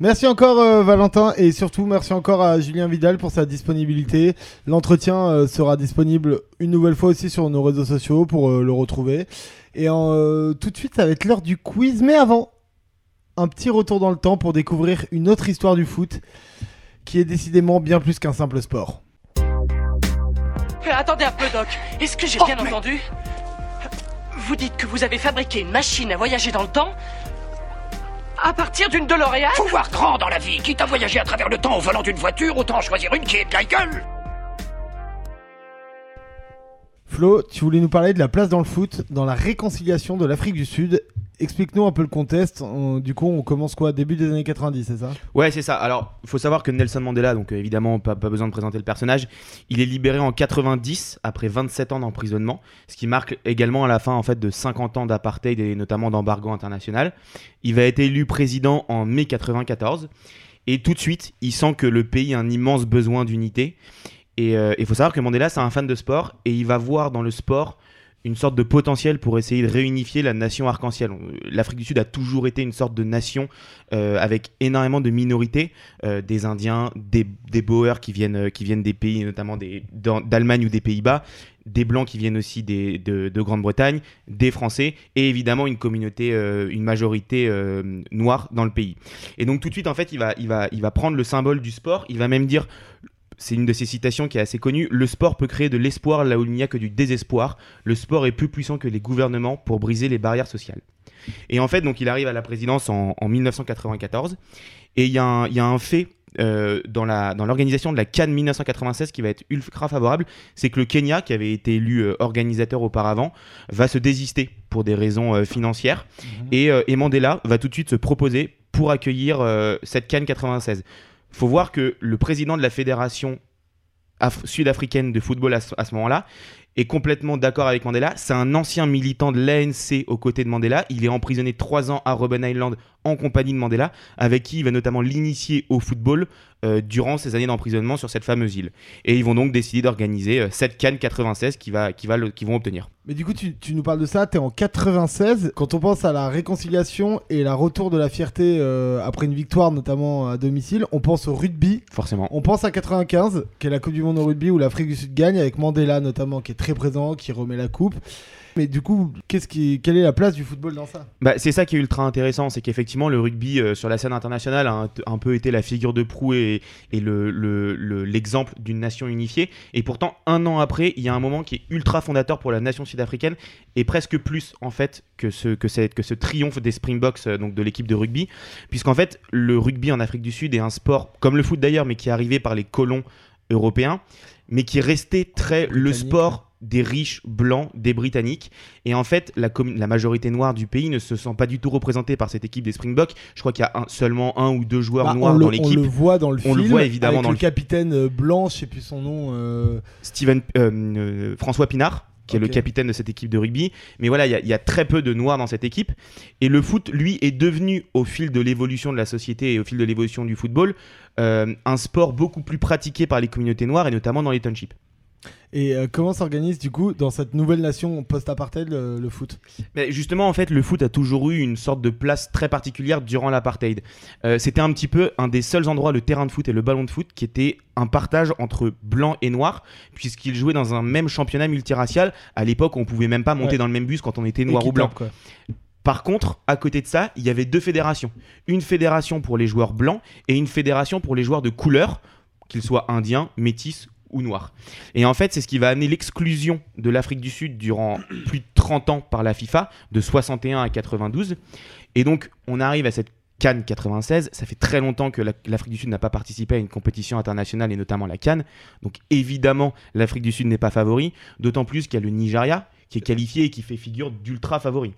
Merci encore euh, Valentin et surtout merci encore à Julien Vidal pour sa disponibilité. L'entretien euh, sera disponible une nouvelle fois aussi sur nos réseaux sociaux pour euh, le retrouver. Et tout de suite ça va être l'heure du quiz mais avant un petit retour dans le temps pour découvrir une autre histoire du foot qui est décidément bien plus qu'un simple sport. Attendez un peu Doc, est-ce que j'ai Oh, bien mais- entendu? Vous dites que vous avez fabriqué une machine à voyager dans le temps à partir d'une DeLorean Faut voir grand dans la vie. Quitte à voyager à travers le temps au volant d'une voiture, autant choisir une qui est de la gueule. Flo, tu voulais nous parler de la place dans le foot, dans la réconciliation de l'Afrique du Sud. Explique-nous un peu le contexte. On- du coup, on commence quoi? Début des années 90, c'est ça? Ouais, c'est ça. Alors, il faut savoir que Nelson Mandela, donc euh, évidemment, pas, pas besoin de présenter le personnage, il est libéré en 90 après 27 ans d'emprisonnement, ce qui marque également à la fin en fait de 50 ans d'apartheid et notamment d'embargo international. Il va être élu président en mai 94 et tout de suite, il sent que le pays a un immense besoin d'unité. Et euh, il faut savoir que Mandela, c'est un fan de sport et il va voir dans le sport une sorte de potentiel pour essayer de réunifier la nation arc-en-ciel. L'Afrique du Sud a toujours été une sorte de nation euh, avec énormément de minorités, euh, des Indiens, des, Boers qui viennent, euh, qui viennent des pays, notamment d'Allemagne ou des Pays-Bas, des Blancs qui viennent aussi de, de Grande-Bretagne, des Français, et évidemment une communauté, une majorité noire dans le pays. Et donc tout de suite, en fait, il va prendre le symbole du sport, il va même dire c'est une de ses citations qui est assez connue. Le sport peut créer de l'espoir là où il n'y a que du désespoir. Le sport est plus puissant que les gouvernements pour briser les barrières sociales. Et en fait, donc, il arrive à la présidence en, en 1994. Et il y, a un- il y a un fait euh, dans l'organisation de la Cannes 1996 qui va être ultra favorable. C'est que le Kenya, qui avait été élu euh, organisateur auparavant, va se désister pour des raisons euh, financières. Et, euh, et Mandela va tout de suite se proposer pour accueillir cette Cannes 96 faut voir que le président de la fédération af- sud-africaine de football à ce, à ce moment-là est complètement d'accord avec Mandela. C'est un ancien militant de l'ANC aux côtés de Mandela. Il est emprisonné trois ans à Robben Island en compagnie de Mandela, avec qui il va notamment l'initier au football euh, durant ses années d'emprisonnement sur cette fameuse île. Et ils vont donc décider d'organiser euh, cette Cannes 96 qui va, qui va le- qu'ils vont obtenir. Mais du coup, tu, tu nous parles de ça, t'es en 96. Quand on pense à la réconciliation et la retour de la fierté euh, après une victoire, notamment à domicile, on pense au rugby. Forcément. On pense à 95, qui est la Coupe du Monde au rugby où l'Afrique du Sud gagne, avec Mandela notamment, qui est très présent, qui remet la coupe. Mais du coup, quelle est la place du football dans ça Bah, c'est ça qui est ultra intéressant, c'est qu'effectivement le rugby euh, sur la scène internationale a un, peu été la figure de proue et, et le- le- le- l'exemple d'une nation unifiée. Et pourtant, un an après, il y a un moment qui est ultra fondateur pour la nation sud-africaine et presque plus en fait que ce, que que ce triomphe des Springboks, euh, donc de l'équipe de rugby, puisqu'en fait le rugby en Afrique du Sud est un sport comme le foot d'ailleurs, mais qui est arrivé par les colons européens, mais qui est resté très le sport des riches blancs, des Britanniques. Et en fait, la, majorité noire du pays ne se sent pas du tout représentée par cette équipe des Springboks. Je crois qu'il y a un- seulement un ou deux joueurs Bah, noirs on, le, dans on l'équipe. le voit dans le On film. le voit évidemment avec dans le le- capitaine euh, blanc, je sais plus son nom. euh, Steven, euh, euh, François Pinard, qui est le capitaine de cette équipe de rugby. Mais voilà, il y a- il y, a très peu de noirs dans cette équipe. Et le foot, lui, est devenu, au fil de l'évolution de la société et au fil de l'évolution du football, euh, un sport beaucoup plus pratiqué par les communautés noires et notamment dans les townships. Et euh, comment s'organise du coup dans cette nouvelle nation post-apartheid le, le foot? Mais justement, en fait, le foot a toujours eu une sorte de place très particulière durant l'apartheid. Euh, C'était un petit peu un des seuls endroits, le terrain de foot et le ballon de foot, qui était un partage entre blanc et noir, puisqu'ils jouaient dans un même championnat multiracial. À l'époque, on pouvait même pas monter Ouais. dans le même bus quand on était noir ou blanc. quoi. Par contre, à côté de ça, il y avait deux fédérations. Une fédération pour les joueurs blancs et une fédération pour les joueurs de couleur, qu'ils soient indiens, métis ou noirs. Et en fait, c'est ce qui va amener l'exclusion de l'Afrique du Sud durant plus de 30 ans par la FIFA, de 61 à 92. Et donc, on arrive à cette Cannes 96. Ça fait très longtemps que la- l'Afrique du Sud n'a pas participé à une compétition internationale et notamment la Cannes. Donc, évidemment, l'Afrique du Sud n'est pas favori. D'autant plus qu'il y a le Nigeria qui est qualifié et qui fait figure d'ultra favori.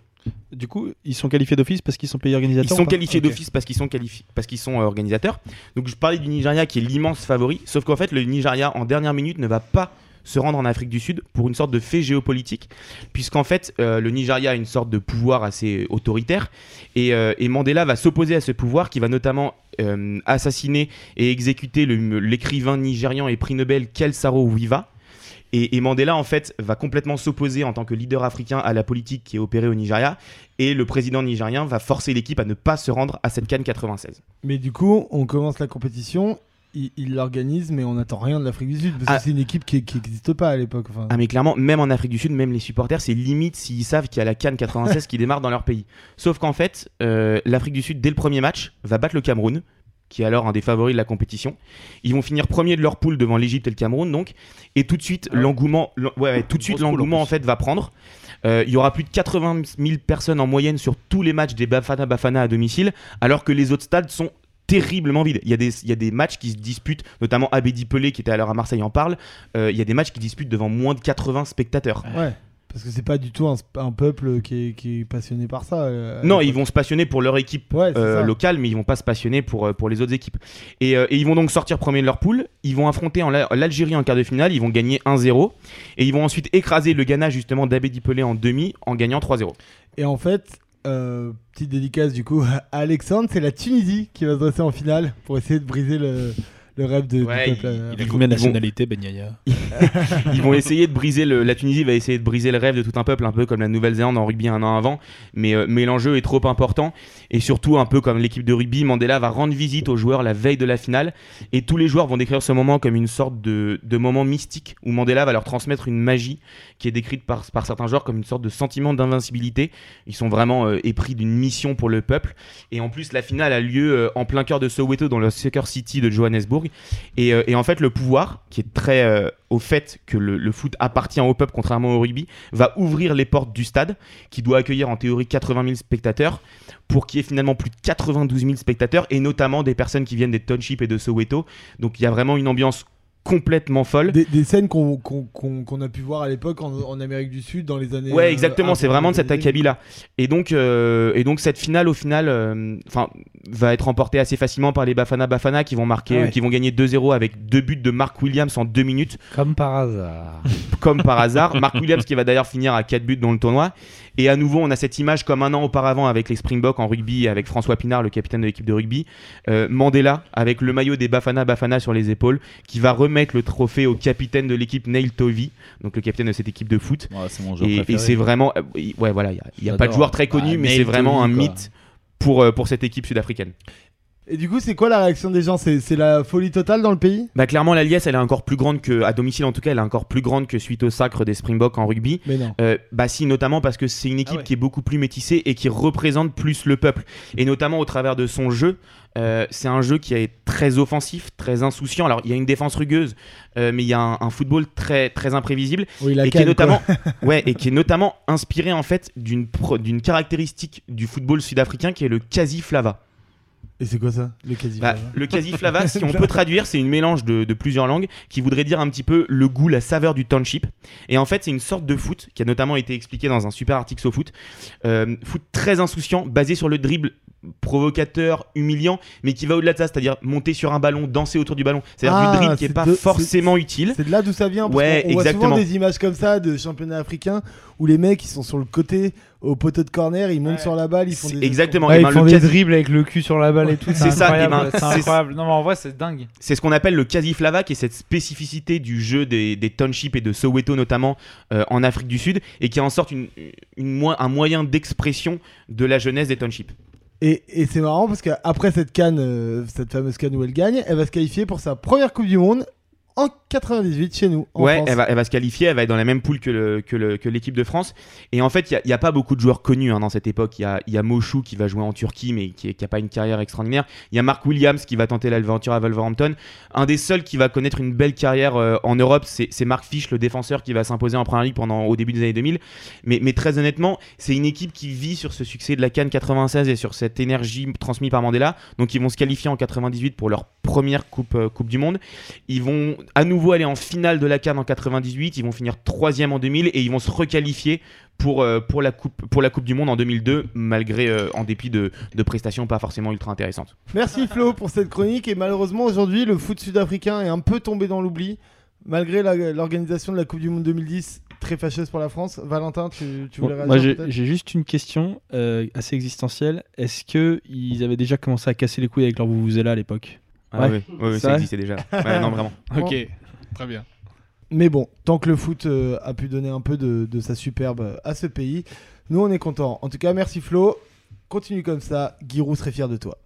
Du coup, ils sont qualifiés d'office parce qu'ils sont pays Ils organisateurs sont ou pas qualifiés d'office parce qu'ils sont, parce qu'ils sont euh, organisateurs. Donc je parlais du Nigeria qui est l'immense favori, sauf qu'en fait le Nigeria en dernière minute ne va pas se rendre en Afrique du Sud pour une sorte de fait géopolitique, puisqu'en fait euh, le Nigeria a une sorte de pouvoir assez autoritaire, et, euh, et Mandela va s'opposer à ce pouvoir qui va notamment euh, assassiner et exécuter l'écrivain nigérian et prix Nobel Kelsaro Wiva. Et, et Mandela, en fait, va complètement s'opposer en tant que leader africain à la politique qui est opérée au Nigeria. Et le président nigérien va forcer l'équipe à ne pas se rendre à cette Cannes 96. Mais du coup, on commence la compétition, il l'organise, mais on n'attend rien de l'Afrique du Sud parce Ah. que c'est une équipe qui n'existe pas à l'époque. Enfin, Ah mais clairement, même en Afrique du Sud, même les supporters, c'est limite s'ils savent qu'il y a la Cannes 96 qui démarre dans leur pays. Sauf qu'en fait, euh, l'Afrique du Sud, dès le premier match, va battre le Cameroun, qui est alors un des favoris de la compétition. Ils vont finir premier de leur poule devant l'Égypte et le Cameroun, donc. Et tout de suite, Ah ouais. l'engouement, l'en- ouais, ouais, tout de suite, en l'engouement en fait va prendre. Euh, Il y aura plus de 80 000 personnes en moyenne sur tous les matchs des Bafana Bafana à domicile, alors que les autres stades sont terriblement vides. Il y, a des, il y a des matchs qui se disputent, notamment Abedi Pelé qui était alors à Marseille en parle. Euh, il y a des matchs qui disputent devant moins de 80 spectateurs. ouais. Parce que c'est pas du tout un, un peuple qui est, qui est passionné par ça. euh, Non, ils vont se passionner pour leur équipe Ouais, euh, locale, mais ils vont pas se passionner pour, euh, pour les autres équipes. Et, euh, et ils vont donc sortir premier de leur poule. Ils vont affronter l'Algérie en quart de finale. Ils vont gagner 1-0. Et ils vont ensuite écraser le Ghana, justement, d'Abedi Pelé en demi, en gagnant 3-0. Et en fait, petite dédicace du coup à Alexandre, c'est la Tunisie qui va se dresser en finale pour essayer de briser le, le rêve de, Ouais, du peuple. il- euh, Il a combien de vont- nationalités, Ben Yaya Ils vont essayer de briser le. La Tunisie va essayer de briser le rêve de tout un peuple, un peu comme la Nouvelle-Zélande en rugby un an avant. Mais, euh, mais l'enjeu est trop important. Et surtout, un peu comme l'équipe de rugby, Mandela va rendre visite aux joueurs la veille de la finale. Et tous les joueurs vont décrire ce moment comme une sorte de, de moment mystique où Mandela va leur transmettre une magie qui est décrite par, par certains joueurs comme une sorte de sentiment d'invincibilité. Ils sont vraiment euh, épris d'une mission pour le peuple. Et en plus, la finale a lieu euh, en plein cœur de Soweto, dans le Soccer City de Johannesburg. Et, euh, et en fait, le pouvoir, qui est très euh, au fait que le, le foot appartient au peuple, contrairement au rugby, va ouvrir les portes du stade, qui doit accueillir en théorie 80 000 spectateurs, pour qu'il y ait finalement plus de 92 000 spectateurs, et notamment des personnes qui viennent des townships et de Soweto. Donc il y a vraiment une ambiance complètement folle. Des, des scènes qu'on a pu voir à l'époque en, en Amérique du Sud dans les années. Ouais, euh, exactement, un c'est vraiment de cet acabit-là. Et donc, euh, et donc cette finale, au final, euh, enfin, va être remportée assez facilement par les Bafana Bafana qui vont marquer, ouais. qui vont gagner 2-0 avec deux buts de Mark Williams en deux minutes. Comme par hasard. comme par hasard. Mark Williams qui va d'ailleurs finir à 4 buts dans le tournoi. Et à nouveau, on a cette image comme un an auparavant avec les Springboks en rugby, avec François Pinard, le capitaine de l'équipe de rugby. Euh, Mandela avec le maillot des Bafana Bafana sur les épaules, qui va remettre le trophée au capitaine de l'équipe Neil Tovey, donc le capitaine de cette équipe de foot. Ouais, c'est mon Et, et c'est vraiment, euh, ouais voilà, il n'y a, y a pas de joueur très connu, Bah, mais c'est vraiment Tovey, un mythe pour, euh, pour cette équipe sud-africaine. Et du coup, c'est quoi la réaction des gens? C'est la folie totale dans le pays? Bah clairement, la liesse, elle est encore plus grande que, à domicile en tout cas, elle est encore plus grande que suite au sacre des Springboks en rugby. Mais non. Euh, bah si, notamment parce que c'est une équipe Ah ouais. qui est beaucoup plus métissée et qui représente plus le peuple. Et notamment au travers de son jeu. Euh, c'est un jeu qui est très offensif, très insouciant. Alors il y a une défense rugueuse, euh, mais il y a un, un football très très imprévisible Oui, et qui est notamment, ouais, et qui est notamment inspiré en fait d'une caractéristique du football sud-africain qui est le quasi flava. Et c'est quoi ça Le quasi Bah, le quasi flava, si on peut traduire, c'est une mélange de, de plusieurs langues qui voudrait dire un petit peu le goût, la saveur du township. Et en fait, c'est une sorte de foot qui a notamment été expliqué dans un super article sur foot. Euh, foot très insouciant, basé sur le dribble provocateur, humiliant, mais qui va au-delà de ça, c'est-à-dire monter sur un ballon, danser autour du ballon. C'est-à-dire Ah, du dribble qui c'est est pas de- forcément utile. C'est de là d'où ça vient. Parce Ouais, qu'on- on voit exactement. souvent des images comme ça de championnats africains où les mecs ils sont sur le côté au poteau de corner, ils montent Ouais. sur la balle, ils font des exactement. Ouais, ils ben, font le des quasi- dribbles avec le cul sur la balle et tout. C'est ça, ben, c'est incroyable. Non, mais en vrai, c'est dingue. C'est ce qu'on appelle le quasi flava, qui est cette spécificité du jeu des, des townships et de Soweto notamment euh, en Afrique du Sud, et qui est en sorte une, une mo- un moyen d'expression de la jeunesse des townships. Et, et c'est marrant parce qu'après cette canne, euh, cette fameuse canne où elle gagne, elle va se qualifier pour sa première Coupe du Monde en 98 chez nous. En ouais, elle va, elle va se qualifier, elle va être dans la même poule que, le- que, le- que l'équipe de France. Et en fait, il n'y a, pas beaucoup de joueurs connus hein, dans cette époque. Il y a, y a Moshu qui va jouer en Turquie, mais qui n'a pas une carrière extraordinaire. Il y a Mark Williams qui va tenter l'aventure à Wolverhampton. Un des seuls qui va connaître une belle carrière euh, en Europe, c'est, c'est Mark Fish, le défenseur qui va s'imposer en Première Ligue pendant, au début des années 2000. Mais, mais très honnêtement, c'est une équipe qui vit sur ce succès de la Cannes 96 et sur cette énergie transmise par Mandela. Donc ils vont se qualifier en 98 pour leur première coupe, euh, coupe du Monde. Ils vont à nouveau aller en finale de la Cannes en 98. Ils vont finir troisième en 2000 et ils vont se requalifier pour, euh, pour, la, coupe, pour la Coupe du Monde en 2002, malgré, euh, en dépit de, de prestations pas forcément ultra intéressantes. Merci Flo pour cette chronique. Et malheureusement, aujourd'hui, le foot sud-africain est un peu tombé dans l'oubli. Malgré l'organisation de la Coupe du Monde 2010, très fâcheuse pour la France. Valentin, tu, tu Bon, voulais moi, j'ai réagir peut-être? j'ai juste une question euh, assez existentielle. Est-ce que ils avaient déjà commencé à casser les couilles avec leur Vuvuzela à l'époque? Ah Ouais. oui, oui, oui, C'est ça existait déjà. Ouais, non, vraiment. Bon. Ok, très bien. Mais bon, tant que le foot euh, a pu donner un peu de, de sa superbe à ce pays, nous on est content. En tout cas, merci Flo. Continue comme ça. Giroud serait fier de toi.